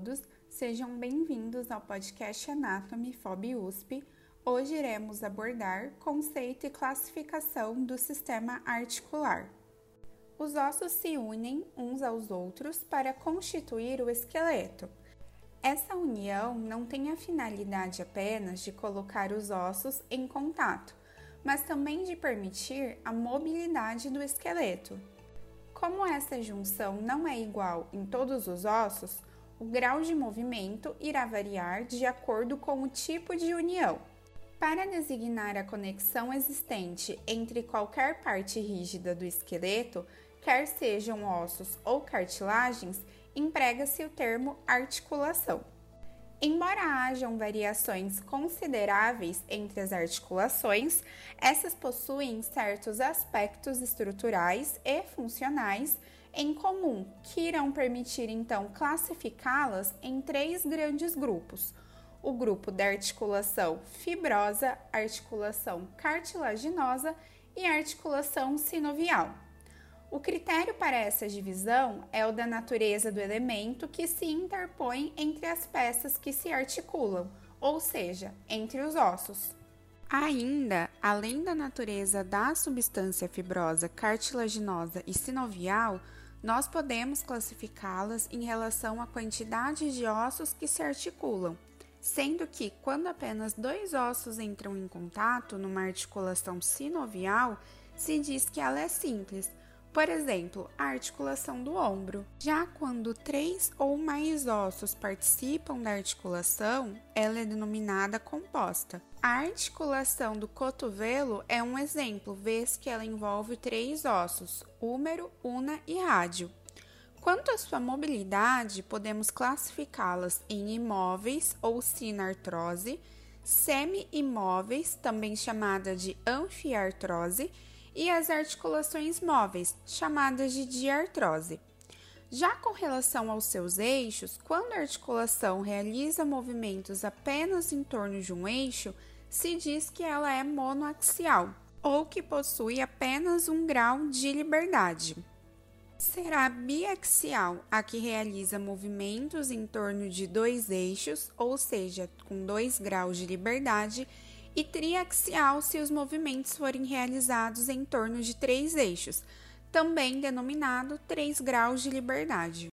todos, sejam bem-vindos ao podcast Anatomy FOB USP. Hoje iremos abordar conceito e classificação do sistema articular. Os ossos se unem uns aos outros para constituir o esqueleto. Essa união não tem a finalidade apenas de colocar os ossos em contato, mas também de permitir a mobilidade do esqueleto. Como essa junção não é igual em todos os ossos, o grau de movimento irá variar de acordo com o tipo de união. Para designar a conexão existente entre qualquer parte rígida do esqueleto, quer sejam ossos ou cartilagens, emprega-se o termo articulação. Embora hajam variações consideráveis entre as articulações, essas possuem certos aspectos estruturais e funcionais em comum que irão permitir então classificá-las em três grandes grupos: o grupo da articulação fibrosa, articulação cartilaginosa e articulação sinovial. O critério para essa divisão é o da natureza do elemento que se interpõe entre as peças que se articulam, ou seja, entre os ossos. Ainda, além da natureza da substância fibrosa, cartilaginosa e sinovial, nós podemos classificá-las em relação à quantidade de ossos que se articulam, sendo que, quando apenas dois ossos entram em contato numa articulação sinovial, se diz que ela é simples, por exemplo, a articulação do ombro. Já quando três ou mais ossos participam da articulação, ela é denominada composta. A articulação do cotovelo é um exemplo, vez que ela envolve três ossos: húmero, una e rádio. Quanto à sua mobilidade, podemos classificá-las em imóveis ou sinartrose, semi-imóveis, também chamada de anfiartrose, e as articulações móveis, chamadas de diartrose. Já com relação aos seus eixos, quando a articulação realiza movimentos apenas em torno de um eixo, se diz que ela é monoaxial ou que possui apenas um grau de liberdade. Será biaxial a que realiza movimentos em torno de dois eixos, ou seja, com dois graus de liberdade, e triaxial se os movimentos forem realizados em torno de três eixos, também denominado três graus de liberdade.